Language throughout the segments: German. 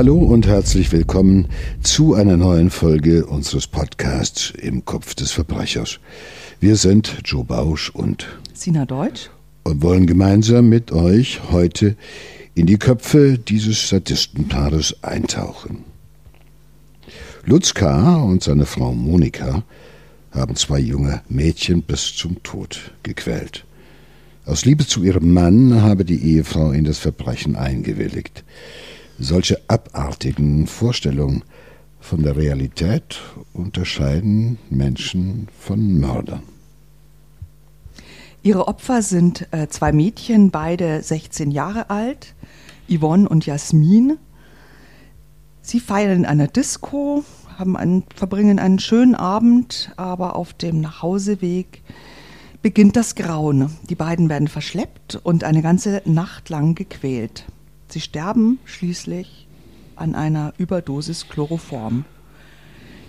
Hallo und herzlich willkommen zu einer neuen Folge unseres Podcasts Im Kopf des Verbrechers. Wir sind Joe Bausch und Sina Deutsch und wollen gemeinsam mit euch heute in die Köpfe dieses Sadistenpaares eintauchen. Lutz K. und seine Frau Monika haben zwei junge Mädchen bis zum Tod gequält. Aus Liebe zu ihrem Mann habe die Ehefrau in das Verbrechen eingewilligt. Solche abartigen Vorstellungen von der Realität unterscheiden Menschen von Mördern. Ihre Opfer sind äh, zwei Mädchen, beide 16 Jahre alt, Yvonne und Jasmin. Sie feiern in einer Disco, haben einen, verbringen einen schönen Abend, aber auf dem Nachhauseweg beginnt das Grauen. Die beiden werden verschleppt und eine ganze Nacht lang gequält. Sie sterben schließlich an einer Überdosis Chloroform.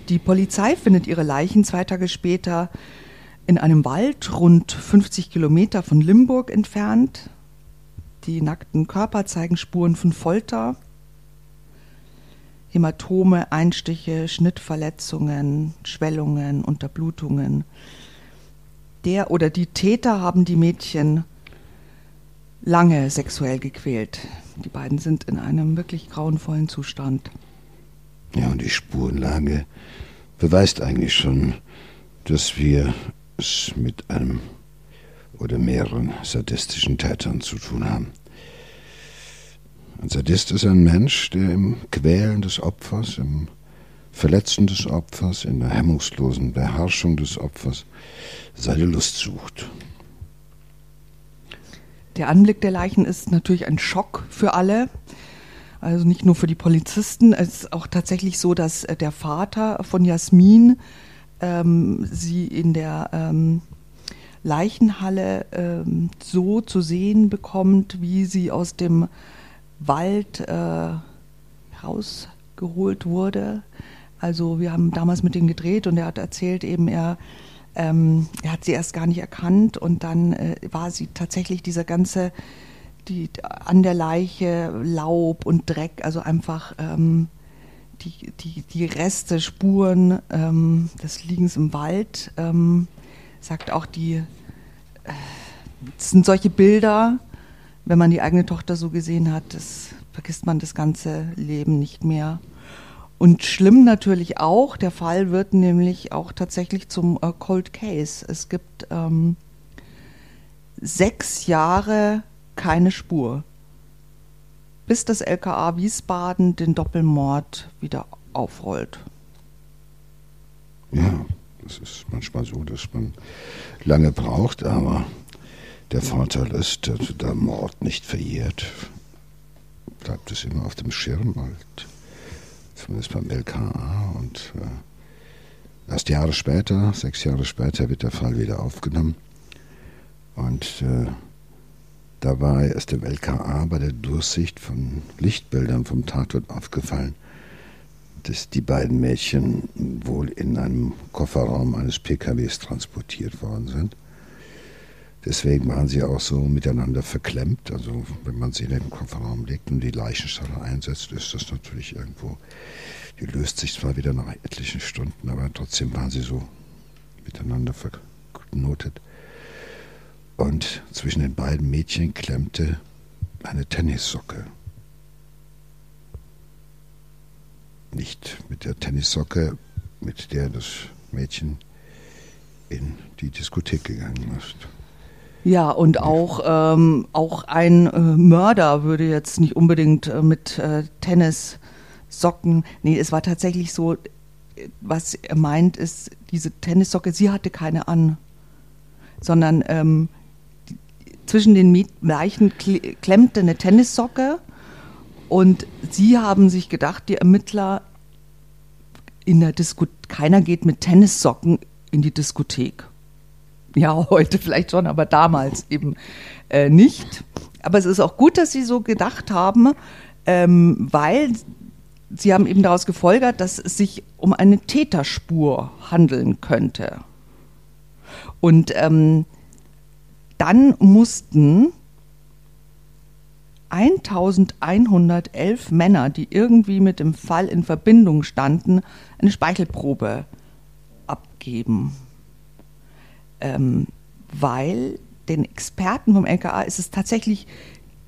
Die Polizei findet ihre Leichen zwei Tage später in einem Wald rund 50 Kilometer von Limburg entfernt. Die nackten Körper zeigen Spuren von Folter, Hämatome, Einstiche, Schnittverletzungen, Schwellungen, Unterblutungen. Der oder die Täter haben die Mädchen lange sexuell gequält. Die beiden sind in einem wirklich grauenvollen Zustand. Ja, und die Spurenlage beweist eigentlich schon, dass wir es mit einem oder mehreren sadistischen Tätern zu tun haben. Ein Sadist ist ein Mensch, der im Quälen des Opfers, im Verletzen des Opfers, in der hemmungslosen Beherrschung des Opfers seine Lust sucht. Der Anblick der Leichen ist natürlich ein Schock für alle. Also nicht nur für die Polizisten. Es ist auch tatsächlich so, dass äh, der Vater von Jasmin ähm, sie in der ähm, Leichenhalle ähm, so zu sehen bekommt, wie sie aus dem Wald äh, rausgeholt wurde. Also wir haben damals mit ihm gedreht und er hat erzählt eben, er ähm, er hat sie erst gar nicht erkannt und dann äh, war sie tatsächlich dieser ganze, die, an der Leiche Laub und Dreck, also einfach ähm, die, die, die Reste, Spuren ähm, des Liegens im Wald, ähm, sagt auch die, äh, sind solche Bilder, wenn man die eigene Tochter so gesehen hat, das vergisst man das ganze Leben nicht mehr. Und schlimm natürlich auch, der Fall wird nämlich auch tatsächlich zum äh, Cold Case. Es gibt ähm, sechs Jahre keine Spur, bis das LKA Wiesbaden den Doppelmord wieder aufrollt. Ja, das ist manchmal so, dass man lange braucht, aber der Vorteil ist, dass der Mord nicht verjährt. Bleibt es immer auf dem Schirm halt zumindest beim LKA. Und äh, erst Jahre später, sechs Jahre später, wird der Fall wieder aufgenommen. Und äh, dabei ist dem LKA bei der Durchsicht von Lichtbildern vom Tatort aufgefallen, dass die beiden Mädchen wohl in einem Kofferraum eines PKWs transportiert worden sind. Deswegen waren sie auch so miteinander verklemmt. Also wenn man sie in den Kofferraum legt und die Leichenschale einsetzt, ist das natürlich irgendwo, die löst sich zwar wieder nach etlichen Stunden, aber trotzdem waren sie so miteinander verknotet. Und zwischen den beiden Mädchen klemmte eine Tennissocke. Nicht mit der Tennissocke, mit der das Mädchen in die Diskothek gegangen ist. Ja, und auch, ähm, auch ein äh, Mörder würde jetzt nicht unbedingt äh, mit äh, Tennissocken. Nee, es war tatsächlich so, was er meint, ist, diese Tennissocke, sie hatte keine an, sondern ähm, die, zwischen den Leichen klemmte eine Tennissocke und sie haben sich gedacht, die Ermittler, in der Disco keiner geht mit Tennissocken in die Diskothek. Ja, heute vielleicht schon, aber damals eben äh, nicht. Aber es ist auch gut, dass Sie so gedacht haben, ähm, weil Sie haben eben daraus gefolgert, dass es sich um eine Täterspur handeln könnte. Und ähm, dann mussten 1111 Männer, die irgendwie mit dem Fall in Verbindung standen, eine Speichelprobe abgeben. Ähm, weil den Experten vom LKA ist es tatsächlich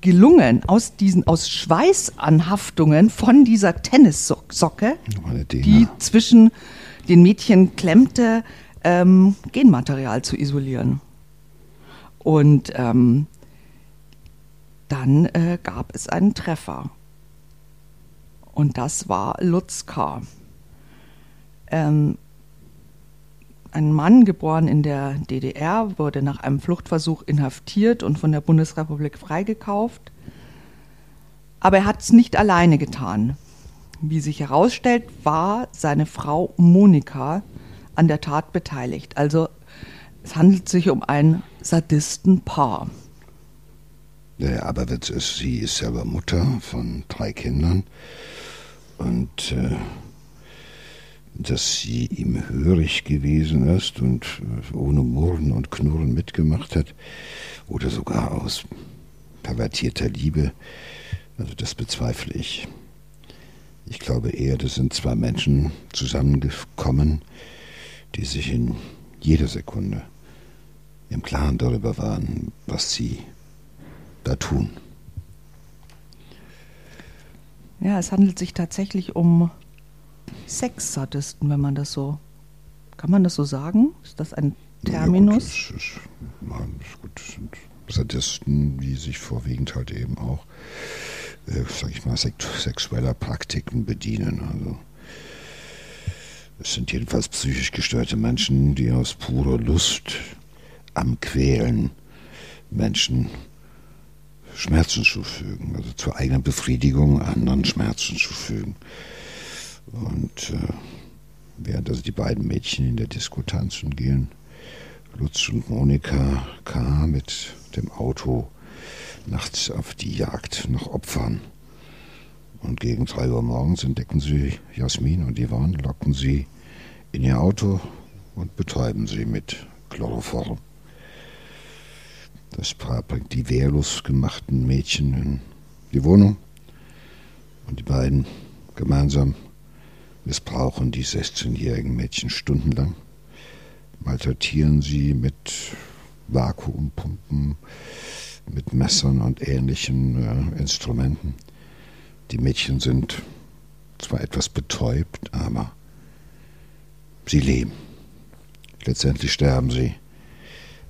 gelungen, aus diesen aus Schweißanhaftungen von dieser Tennissocke, die zwischen den Mädchen klemmte, ähm, Genmaterial zu isolieren. Und ähm, dann äh, gab es einen Treffer. Und das war Lutz K. Ähm, ein Mann, geboren in der DDR, wurde nach einem Fluchtversuch inhaftiert und von der Bundesrepublik freigekauft. Aber er hat es nicht alleine getan. Wie sich herausstellt, war seine Frau Monika an der Tat beteiligt. Also es handelt sich um ein Sadistenpaar. Der Aberwitz ist, sie ist selber Mutter von drei Kindern und äh, dass sie ihm hörig gewesen ist und äh, ohne Murren und Knurren mitgemacht hat oder sogar aus pervertierter Liebe, also das bezweifle ich. Ich glaube eher, das sind zwei Menschen zusammengekommen, die sich in jeder Sekunde im Klaren darüber waren, was sie da tun. Ja, es handelt sich tatsächlich um Sexsadisten, wenn man das so. Kann man das so sagen? Ist das ein Terminus? Ja, das ist, ist gut, sind Sadisten, die sich vorwiegend halt eben auch, äh, sag ich mal, sexueller Praktiken bedienen. Also es sind jedenfalls psychisch gestörte Menschen, die aus purer Lust am Quälen Menschen Schmerzen zufügen, also zur eigenen Befriedigung anderen Schmerzen zufügen. Und äh, während also die beiden Mädchen in der Disco tanzen gehen, Lutz und Monika K. mit dem Auto nachts auf die Jagd nach Opfern. Und gegen drei Uhr morgens entdecken sie Jasmin und Ivan, locken sie in ihr Auto und betäuben sie mit Chloroform. Das Paar bringt die wehrlos gemachten Mädchen in die Wohnung und die beiden gemeinsam missbrauchen die 16-jährigen Mädchen stundenlang, malträtieren sie mit Vakuumpumpen, mit Messern und ähnlichen äh, Instrumenten. Die Mädchen sind zwar etwas betäubt, aber sie leben. Letztendlich sterben sie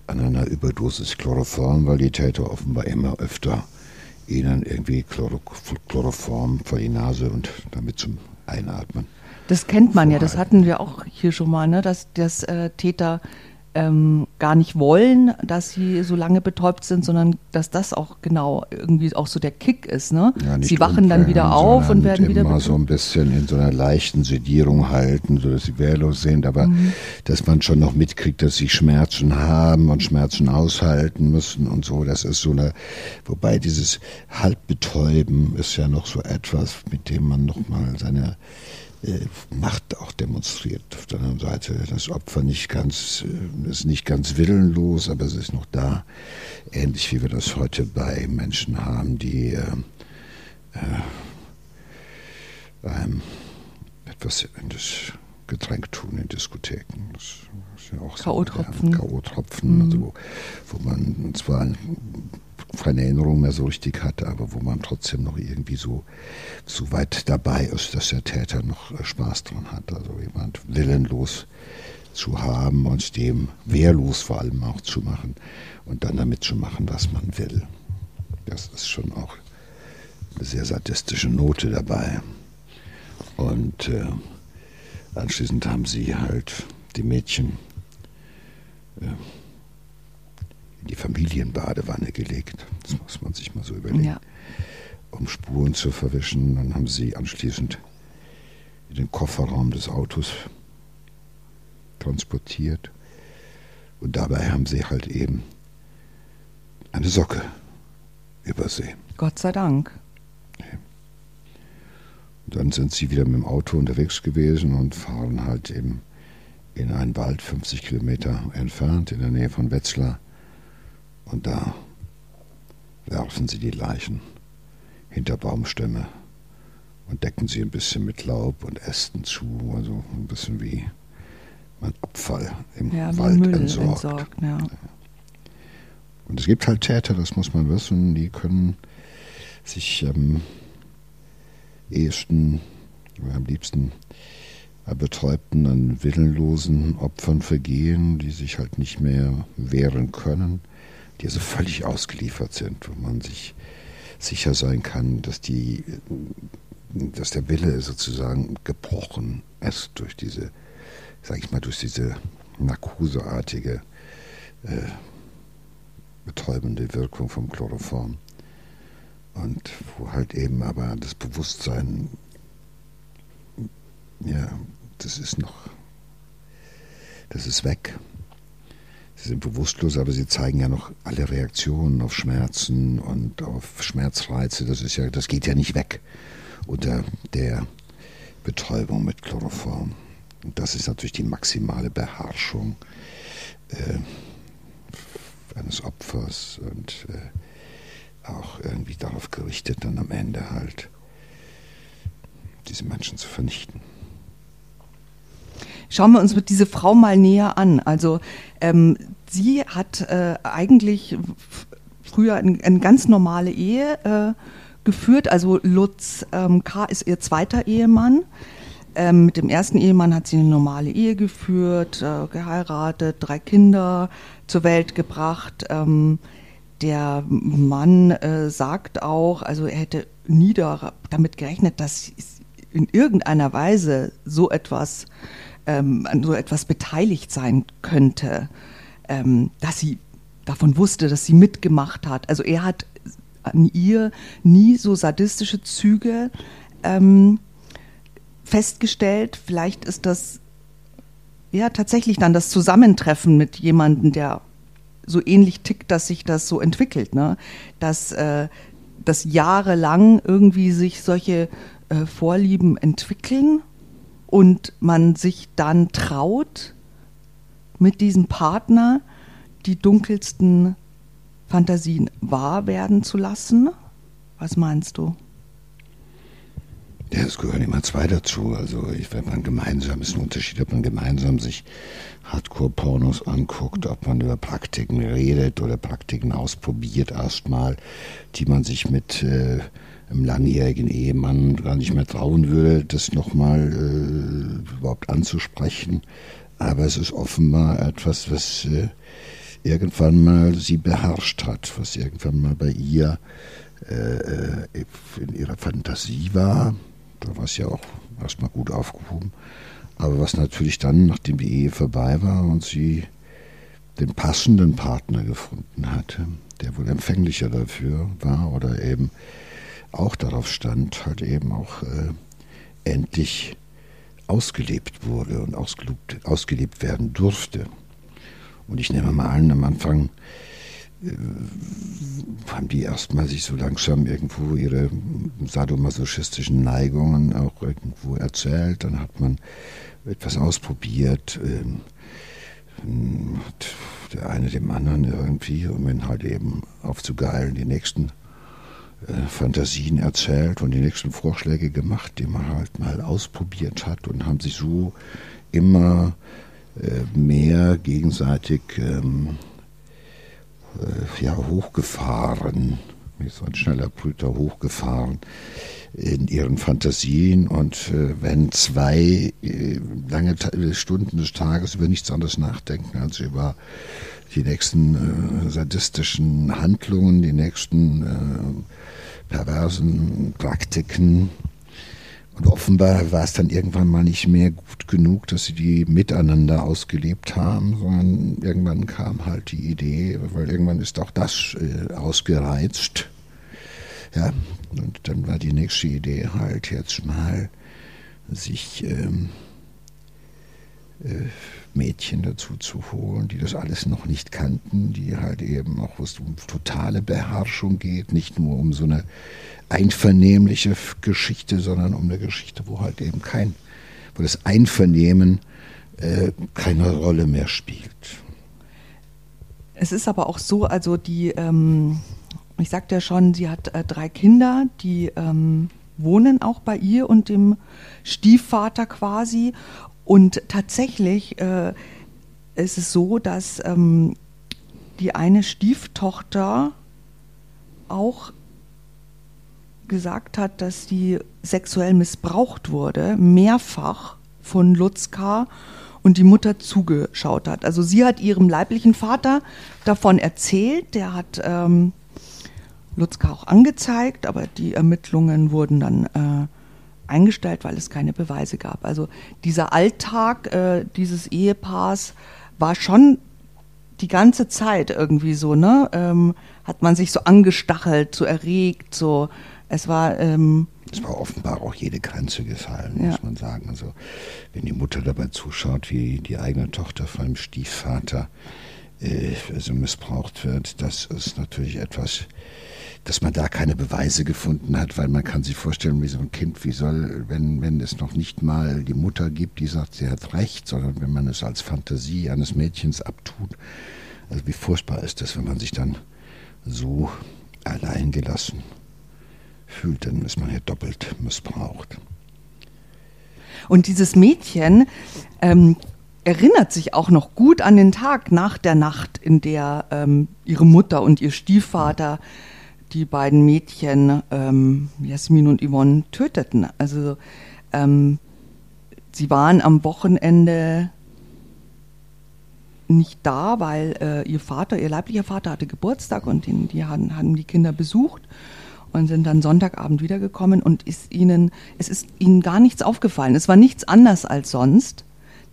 an einer Überdosis Chloroform, weil die Täter offenbar immer öfter ihnen irgendwie Chloroform vor die Nase und damit zum Einatmen. Das kennt man ja, das hatten wir auch hier schon mal, ne? dass, dass äh, Täter ähm, gar nicht wollen, dass sie so lange betäubt sind, sondern dass das auch genau irgendwie auch so der Kick ist. Ne? Ja, sie wachen dann wieder auf und werden wieder immer so ein bisschen in so einer leichten Sedierung halten, sodass sie wehrlos sind, aber mhm. dass man schon noch mitkriegt, dass sie Schmerzen haben und Schmerzen aushalten müssen und so. Das ist so eine, wobei dieses Halbbetäuben ist ja noch so etwas, mit dem man nochmal seine Macht auch demonstriert. Auf der anderen Seite das Opfer nicht ganz, äh, ist nicht ganz willenlos, aber es ist noch da. Ähnlich wie wir das heute bei Menschen haben, die äh, äh, einem etwas in das Getränk tun in Diskotheken. Das ist ja auch K.O.-Tropfen. So K.O.-Tropfen, mhm. also, wo man zwar keine Erinnerung mehr so richtig hatte, aber wo man trotzdem noch irgendwie so, so weit dabei ist, dass der Täter noch äh, Spaß dran hat. Also jemand willenlos zu haben und dem wehrlos vor allem auch zu machen und dann damit zu machen, was man will. Das ist schon auch eine sehr sadistische Note dabei. Und äh, anschließend haben sie halt die Mädchen äh, die Familienbadewanne gelegt. Das muss man sich mal so überlegen. Ja. Um Spuren zu verwischen. Dann haben sie anschließend in den Kofferraum des Autos transportiert. Und dabei haben sie halt eben eine Socke übersehen. Gott sei Dank. Und dann sind sie wieder mit dem Auto unterwegs gewesen und fahren halt eben in einen Wald 50 Kilometer entfernt in der Nähe von Wetzlar und da werfen sie die Leichen hinter Baumstämme und decken sie ein bisschen mit Laub und Ästen zu, also ein bisschen wie man Abfall im ja, Wald Müll entsorgt. entsorgt ja. Und es gibt halt Täter, das muss man wissen, die können sich am ehesten oder am liebsten betäubten an willenlosen Opfern vergehen, die sich halt nicht mehr wehren können, die also völlig ausgeliefert sind, wo man sich sicher sein kann, dass die, dass der Wille sozusagen gebrochen ist durch diese, sag ich mal, durch diese narkoseartige äh, betäubende Wirkung vom Chloroform. Und wo halt eben aber das Bewusstsein, ja, das ist noch, das ist weg. Sie sind bewusstlos, aber sie zeigen ja noch alle Reaktionen auf Schmerzen und auf Schmerzreize. Das ist ja, das geht ja nicht weg unter der Betäubung mit Chloroform. Und das ist natürlich die maximale Beherrschung äh, eines Opfers und äh, auch irgendwie darauf gerichtet, dann am Ende halt diese Menschen zu vernichten. Schauen wir uns diese Frau mal näher an. Also ähm, sie hat äh, eigentlich früher eine ein ganz normale Ehe äh, geführt. Also Lutz ähm, K. ist ihr zweiter Ehemann. Ähm, mit dem ersten Ehemann hat sie eine normale Ehe geführt, äh, geheiratet, drei Kinder zur Welt gebracht. Ähm, der Mann äh, sagt auch, also er hätte nie da, damit gerechnet, dass in irgendeiner Weise so etwas, ähm, an so etwas beteiligt sein könnte, ähm, dass sie davon wusste, dass sie mitgemacht hat. Also er hat an ihr nie so sadistische Züge ähm, festgestellt. Vielleicht ist das ja tatsächlich dann das Zusammentreffen mit jemandem, der so ähnlich tickt, dass sich das so entwickelt, ne? Dass, äh, dass jahrelang irgendwie sich solche äh, Vorlieben entwickeln und man sich dann traut, mit diesem Partner die dunkelsten Fantasien wahr werden zu lassen. Was meinst du? Ja, es gehören immer zwei dazu. Also ich, wenn man gemeinsam, ist ein Unterschied, ob man gemeinsam sich Hardcore-Pornos anguckt, ob man über Praktiken redet oder Praktiken ausprobiert erstmal, die man sich mit äh, einem langjährigen Ehemann gar nicht mehr trauen würde, das nochmal äh, überhaupt anzusprechen. Aber es ist offenbar etwas, was äh, irgendwann mal sie beherrscht hat, was irgendwann mal bei ihr äh, äh in ihrer Fantasie war da war es ja auch erstmal gut aufgehoben. Aber was natürlich dann, nachdem die Ehe vorbei war und sie den passenden Partner gefunden hatte, der wohl empfänglicher dafür war oder eben auch darauf stand, halt eben auch äh, endlich ausgelebt wurde und ausgelebt, ausgelebt werden durfte. Und ich nehme mal an, am Anfang haben die erstmal sich so langsam irgendwo ihre sadomasochistischen Neigungen auch irgendwo erzählt. Dann hat man etwas ausprobiert. Ähm, der eine dem anderen irgendwie, um ihn halt eben aufzugeilen, die nächsten äh, Fantasien erzählt und die nächsten Vorschläge gemacht, die man halt mal ausprobiert hat und haben sich so immer äh, mehr gegenseitig ähm, äh, ja, hochgefahren, wie so ein schneller Brüter hochgefahren in ihren Fantasien. Und äh, wenn zwei äh, lange Stunden des Tages über nichts anderes nachdenken als über die nächsten äh, sadistischen Handlungen, die nächsten äh, perversen Praktiken, und offenbar war es dann irgendwann mal nicht mehr gut genug, dass sie die miteinander ausgelebt haben, sondern irgendwann kam halt die Idee, weil irgendwann ist auch das äh, ausgereizt. Ja, und dann war die nächste Idee halt jetzt mal sich ähm, äh, Mädchen dazu zu holen, die das alles noch nicht kannten, die halt eben auch, wo es um totale Beherrschung geht, nicht nur um so eine einvernehmliche Geschichte, sondern um eine Geschichte, wo halt eben kein, wo das Einvernehmen äh, keine Rolle mehr spielt. Es ist aber auch so, also die, ähm, ich sagte ja schon, sie hat äh, drei Kinder, die ähm, wohnen auch bei ihr und dem Stiefvater quasi. Und tatsächlich äh, ist es so, dass ähm, die eine Stieftochter auch gesagt hat, dass sie sexuell missbraucht wurde, mehrfach von Lutzka und die Mutter zugeschaut hat. Also sie hat ihrem leiblichen Vater davon erzählt, der hat ähm, Lutzka auch angezeigt, aber die Ermittlungen wurden dann äh, eingestellt, weil es keine Beweise gab. Also dieser Alltag äh, dieses Ehepaars war schon die ganze Zeit irgendwie so, ne? Ähm, hat man sich so angestachelt, so erregt, so. Es war. Ähm, es war offenbar auch jede Grenze gefallen, ja. muss man sagen. Also, wenn die Mutter dabei zuschaut, wie die eigene Tochter von einem Stiefvater äh, also missbraucht wird, das ist natürlich etwas, dass man da keine Beweise gefunden hat, weil man kann sich vorstellen, wie so ein Kind, wie soll, wenn, wenn es noch nicht mal die Mutter gibt, die sagt, sie hat recht, sondern wenn man es als Fantasie eines Mädchens abtut. Also wie furchtbar ist das, wenn man sich dann so allein gelassen fühlt, dann ist man ja doppelt missbraucht. Und dieses Mädchen ähm, erinnert sich auch noch gut an den Tag nach der Nacht, in der ähm, ihre Mutter und ihr Stiefvater die beiden Mädchen, ähm, Jasmin und Yvonne, töteten. Also ähm, sie waren am Wochenende nicht da, weil äh, ihr Vater, ihr leiblicher Vater hatte Geburtstag und den, die haben, haben die Kinder besucht und sind dann Sonntagabend wiedergekommen und ist ihnen, es ist ihnen gar nichts aufgefallen. Es war nichts anders als sonst.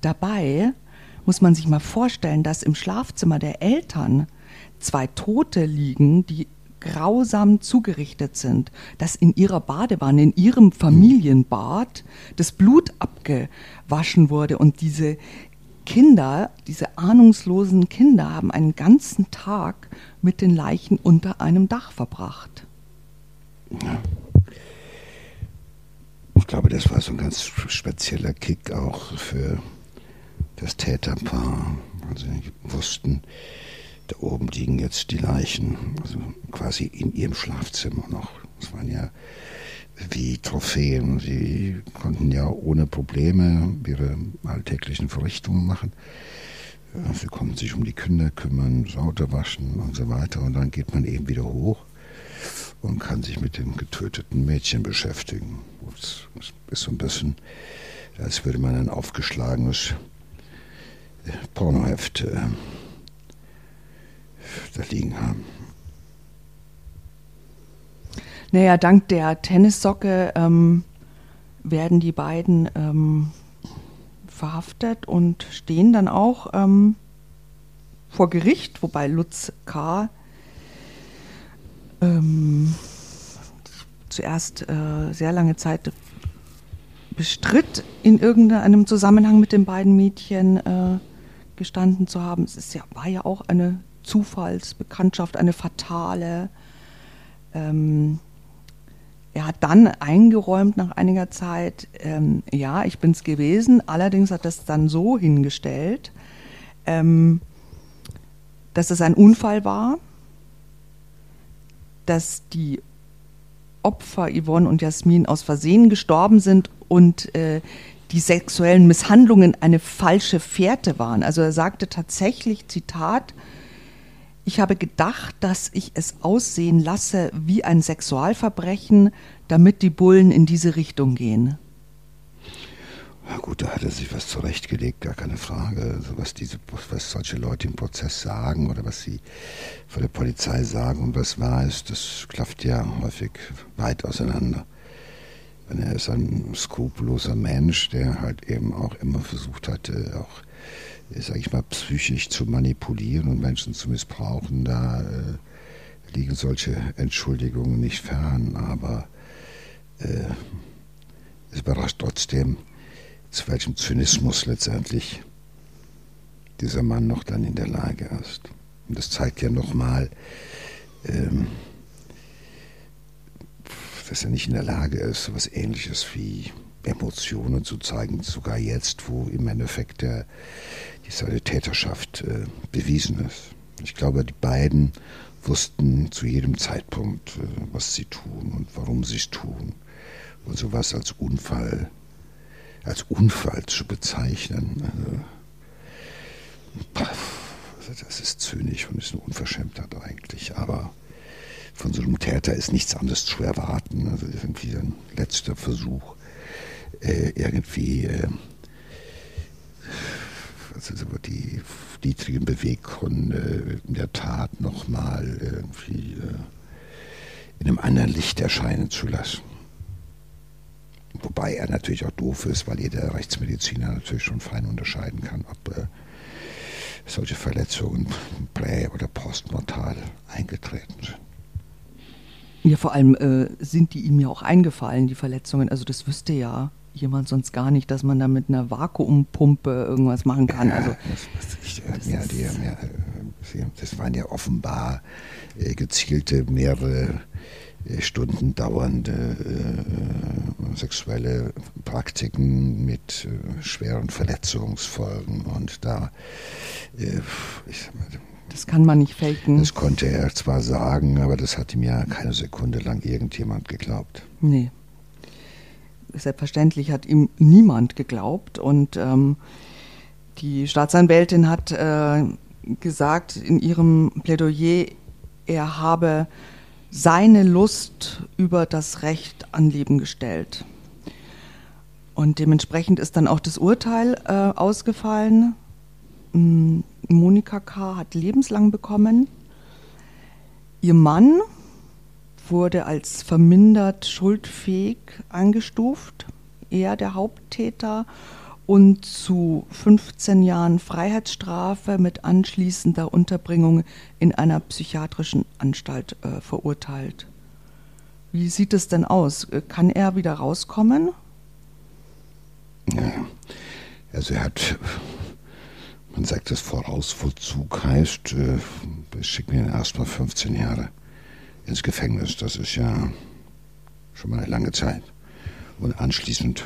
Dabei muss man sich mal vorstellen, dass im Schlafzimmer der Eltern zwei Tote liegen, die grausam zugerichtet sind, dass in ihrer Badewanne, in ihrem Familienbad das Blut abgewaschen wurde und diese Kinder, diese ahnungslosen Kinder haben einen ganzen Tag mit den Leichen unter einem Dach verbracht. Ja. Ich glaube, das war so ein ganz spezieller Kick auch für das Täterpaar. Also wussten, da oben liegen jetzt die Leichen, also quasi in ihrem Schlafzimmer noch. Das waren ja wie Trophäen. Sie konnten ja ohne Probleme ihre alltäglichen Verrichtungen machen. Sie konnten sich um die Kinder kümmern, Sauter waschen und so weiter. Und dann geht man eben wieder hoch und kann sich mit dem getöteten Mädchen beschäftigen. Das ist so ein bisschen, als würde man ein aufgeschlagenes Pornoheft äh, da liegen haben. Naja, dank der Tennissocke ähm, werden die beiden ähm, verhaftet und stehen dann auch ähm, vor Gericht, wobei Lutz K. Ähm, zuerst äh, sehr lange Zeit bestritt, in irgendeinem Zusammenhang mit den beiden Mädchen äh, gestanden zu haben. Es ist ja, war ja auch eine Zufallsbekanntschaft, eine fatale. Ähm, er hat dann eingeräumt nach einiger Zeit, ähm, ja, ich bin es gewesen, allerdings hat das dann so hingestellt, ähm, dass es ein Unfall war, dass die Opfer Yvonne und Jasmin aus Versehen gestorben sind und äh, die sexuellen Misshandlungen eine falsche Fährte waren. Also er sagte tatsächlich, Zitat, ich habe gedacht, dass ich es aussehen lasse wie ein Sexualverbrechen, damit die Bullen in diese Richtung gehen. Ja gut, da hat er sich was zurechtgelegt, gar keine Frage. Also was, diese, was solche Leute im Prozess sagen oder was sie vor der Polizei sagen und was wahr ist, das klafft ja häufig weit auseinander. Er ist ein skrupelloser Mensch, der halt eben auch immer versucht hatte, auch sage ich mal, psychisch zu manipulieren und Menschen zu missbrauchen, da äh, liegen solche Entschuldigungen nicht fern, aber äh, es überrascht trotzdem, zu welchem Zynismus letztendlich dieser Mann noch dann in der Lage ist. Und das zeigt ja nochmal, ähm, dass er nicht in der Lage ist, so etwas Ähnliches wie Emotionen zu zeigen, sogar jetzt, wo im Endeffekt der, die Täterschaft äh, bewiesen ist. Ich glaube, die beiden wussten zu jedem Zeitpunkt, äh, was sie tun und warum sie es tun. Und sowas als Unfall, als Unfall zu bezeichnen, also, also das ist zynisch und ist eine Unverschämtheit eigentlich. Aber von so einem Täter ist nichts anderes zu erwarten. Also irgendwie ein letzter Versuch, äh, irgendwie also die niedrigen Beweggründe in der Tat nochmal irgendwie äh, in einem anderen Licht erscheinen zu lassen. Wobei er natürlich auch doof ist, weil jeder Rechtsmediziner natürlich schon fein unterscheiden kann, ob äh, solche Verletzungen prä- oder postmortal eingetreten sind. Ja, vor allem äh, sind die ihm ja auch eingefallen, die Verletzungen. Also das wüsste ja jemand sonst gar nicht, dass man da mit einer Vakuumpumpe irgendwas machen kann. Ja, also, das, das, mehr, die, mehr, das waren ja offenbar äh, gezielte, mehrere äh, Stunden dauernde äh, sexuelle Praktiken mit äh, schweren Verletzungsfolgen. Und da, äh, ich das kann man nicht faken. Das konnte er zwar sagen, aber das hat ihm ja keine Sekunde lang irgendjemand geglaubt. Nee selbstverständlich hat ihm niemand geglaubt. Und ähm, die Staatsanwältin hat äh, gesagt in ihrem Plädoyer, er habe seine Lust über das Recht an Leben gestellt. Und dementsprechend ist dann auch das Urteil äh, ausgefallen. Hm, Monika K. hat lebenslang bekommen. Ihr Mann wurde als vermindert schuldfähig eingestuft, er der Haupttäter, und zu 15 Jahren Freiheitsstrafe mit anschließender Unterbringung in einer psychiatrischen Anstalt äh, verurteilt. Wie sieht es denn aus? Kann er wieder rauskommen? Ja, also er hat, man sagt, das Vorausvollzug heißt, äh, schicken ihn erstmal 15 Jahre ins Gefängnis. Das ist ja schon mal eine lange Zeit. Und anschließend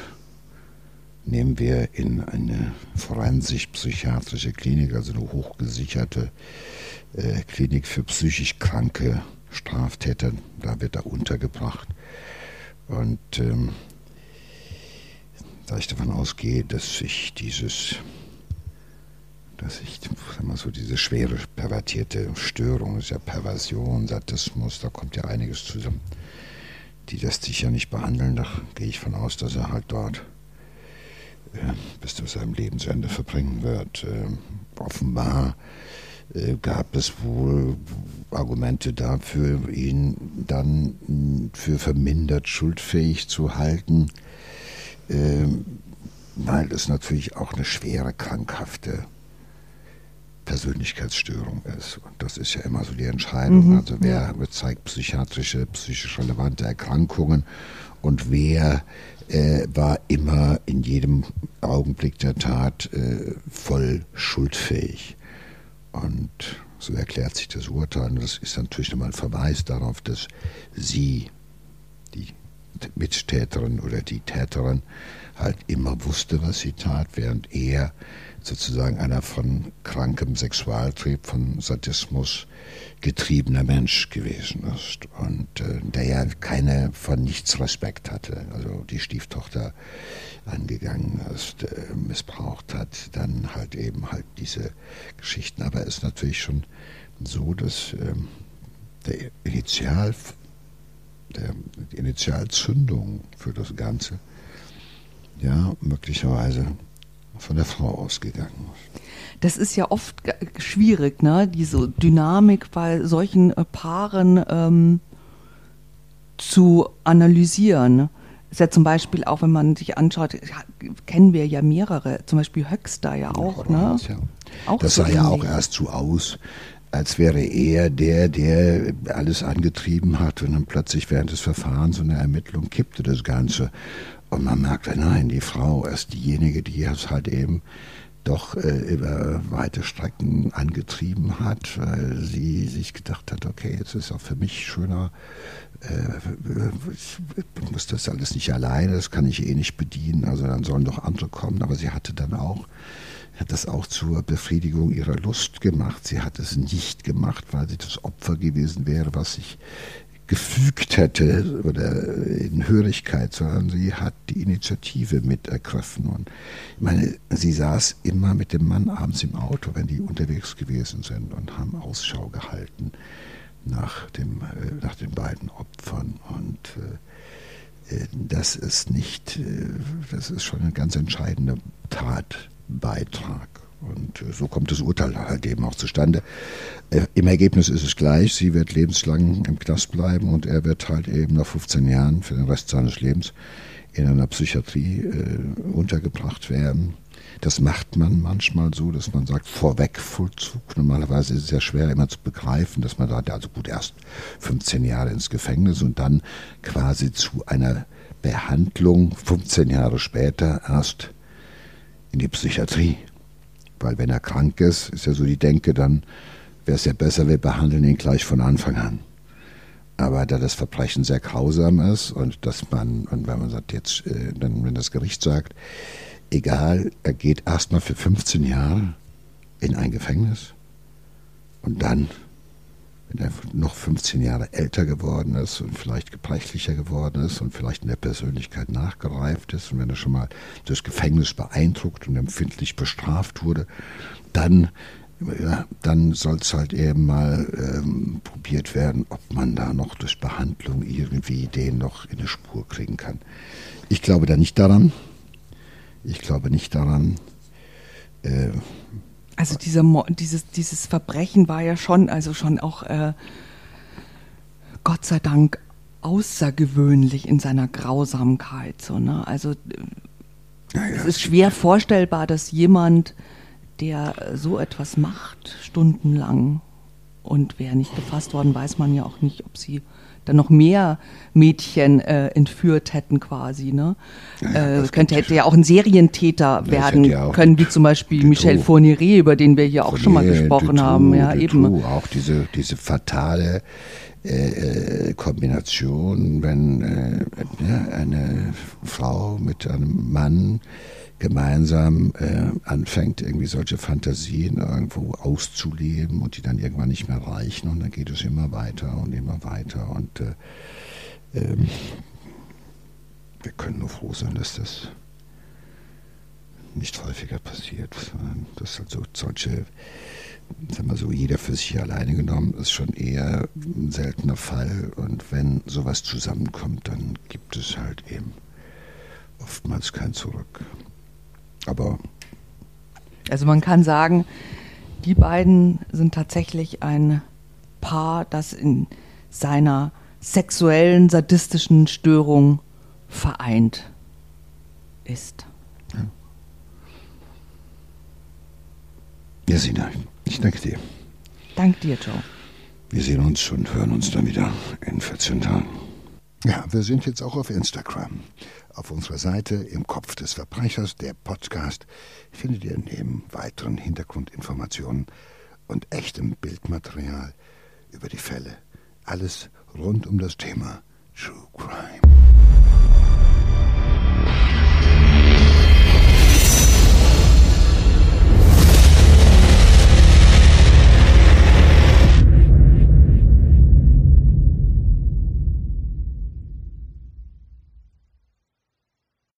nehmen wir in eine forensisch-psychiatrische Klinik, also eine hochgesicherte äh, Klinik für psychisch kranke Straftäter. Da wird er untergebracht. Und ähm, da ich davon ausgehe, dass sich dieses dass ich, sag mal so, diese schwere, pervertierte Störung, ist ja Perversion, Sadismus, da kommt ja einiges zusammen. Die lässt sich ja nicht behandeln, da gehe ich von aus, dass er halt dort äh, bis zu seinem Lebensende verbringen wird. Äh, offenbar äh, gab es wohl Argumente dafür, ihn dann für vermindert schuldfähig zu halten, ähm, weil es natürlich auch eine schwere, krankhafte Persönlichkeitsstörung ist. Und das ist ja immer so die Entscheidung. Mhm, also wer ja. zeigt psychiatrische, psychisch relevante Erkrankungen und wer äh, war immer in jedem Augenblick der Tat äh, voll schuldfähig. Und so erklärt sich das Urteil. Und das ist natürlich nochmal ein Verweis darauf, dass sie, die Mittäterin oder die Täterin, halt immer wusste, was sie tat, während er sozusagen einer von krankem Sexualtrieb, von Sadismus getriebener Mensch gewesen ist und äh, der ja keine von nichts Respekt hatte, also die Stieftochter angegangen ist, äh, missbraucht hat, dann halt eben halt diese Geschichten. Aber es ist natürlich schon so, dass äh, der Initial, der, die Initialzündung für das Ganze ja möglicherweise von der Frau ausgegangen ist. Das ist ja oft schwierig, ne? diese Dynamik bei solchen äh, Paaren ähm, zu analysieren. Ist ja zum Beispiel auch, wenn man sich anschaut, kennen wir ja mehrere, zum Beispiel Höxter ja auch. Ja, ne? Ja. Auch das so sah ja auch erst so aus, als wäre er der, der alles angetrieben hat und dann plötzlich während des Verfahrens und der Ermittlung kippte das Ganze. Und man merkte, nein, die Frau ist diejenige, die es halt eben doch äh, über weite Strecken angetrieben hat, weil sie sich gedacht hat, okay, es ist auch für mich schöner, äh, ich muss das alles nicht alleine, das kann ich eh nicht bedienen, also dann sollen doch andere kommen. Aber sie hatte dann auch hat das auch zur Befriedigung ihrer Lust gemacht. Sie hat es nicht gemacht, weil sie das Opfer gewesen wäre, was sich gefügt hätte oder in Hörigkeit, sondern sie hat die Initiative mit ergriffen. Und ich meine, sie saß immer mit dem Mann abends im Auto, wenn die unterwegs gewesen sind und haben Ausschau gehalten nach, dem, äh, nach den beiden Opfern. Und äh, äh das ist nicht, das ist schon ein ganz entscheidender Tatbeitrag. Und äh, so kommt das Urteil halt eben auch zustande. Äh, Im Ergebnis ist es gleich. Sie wird lebenslang im Knast bleiben und er wird halt eben nach 15 Jahren für den Rest seines Lebens in einer Psychiatrie äh, untergebracht werden. Das macht man manchmal so, dass man sagt, Vorwegvollzug. Normalerweise ist es ja schwer immer zu begreifen, dass man sagt, also gut, erst 15 Jahre ins Gefängnis und dann quasi zu einer Behandlung 15 Jahre später erst in die Psychiatrie. Weil wenn er krank ist, ist ja so die Denke, dann wäre es ja besser, wir behandeln ihn gleich von Anfang an. Aber da das Verbrechen sehr grausam ist und dass man, und wenn man sagt, jetzt, äh, dann, wenn das Gericht sagt, egal, er geht erstmal für 15 Jahre in ein Gefängnis und dann, wenn er noch 15 Jahre älter geworden ist und vielleicht gebrechlicher geworden ist und vielleicht in der Persönlichkeit nachgereift ist und wenn er schon mal das Gefängnis beeindruckt und empfindlich bestraft wurde, dann ja, dann soll es halt eben mal ähm, probiert werden, ob man da noch durch Behandlung irgendwie den noch in eine Spur kriegen kann. Ich glaube da nicht daran. Ich glaube nicht daran. Äh, also dieser, dieses, dieses Verbrechen war ja schon, also schon auch äh, Gott sei Dank außergewöhnlich in seiner Grausamkeit. So, ne? Also äh, ja, ja. es ist schwer vorstellbar, dass jemand der so etwas macht, stundenlang. Und wäre nicht gefasst worden, weiß man ja auch nicht, ob sie dann noch mehr Mädchen äh, entführt hätten quasi. Ne? Ja, äh, könnte hätte ja auch ein Serientäter werden ja können, wie zum Beispiel Michel Fournier, über den wir hier auch schon mal gesprochen haben. Ja, eben. Auch diese, diese fatale äh, äh, Kombination, wenn äh, eine Frau mit einem Mann gemeinsam äh, anfängt, irgendwie solche Fantasien irgendwo auszuleben und die dann irgendwann nicht mehr reichen und dann geht es immer weiter und immer weiter und äh, ähm, wir können nur froh sein, dass das nicht häufiger passiert, sondern dass halt so solche, sagen wir so, jeder für sich alleine genommen ist schon eher ein seltener Fall und wenn sowas zusammenkommt, dann gibt es halt eben oftmals kein Zurück. Aber. Also man kann sagen, die beiden sind tatsächlich ein Paar, das in seiner sexuellen, sadistischen Störung vereint ist. Ja, ja Sina, ich danke dir. Dank dir, Joe. Wir sehen uns und hören uns dann wieder in 14 Tagen. Ja, wir sind jetzt auch auf Instagram. Auf unserer Seite im Kopf des Verbrechers, der Podcast, findet ihr neben weiteren Hintergrundinformationen und echtem Bildmaterial über die Fälle alles rund um das Thema True Crime.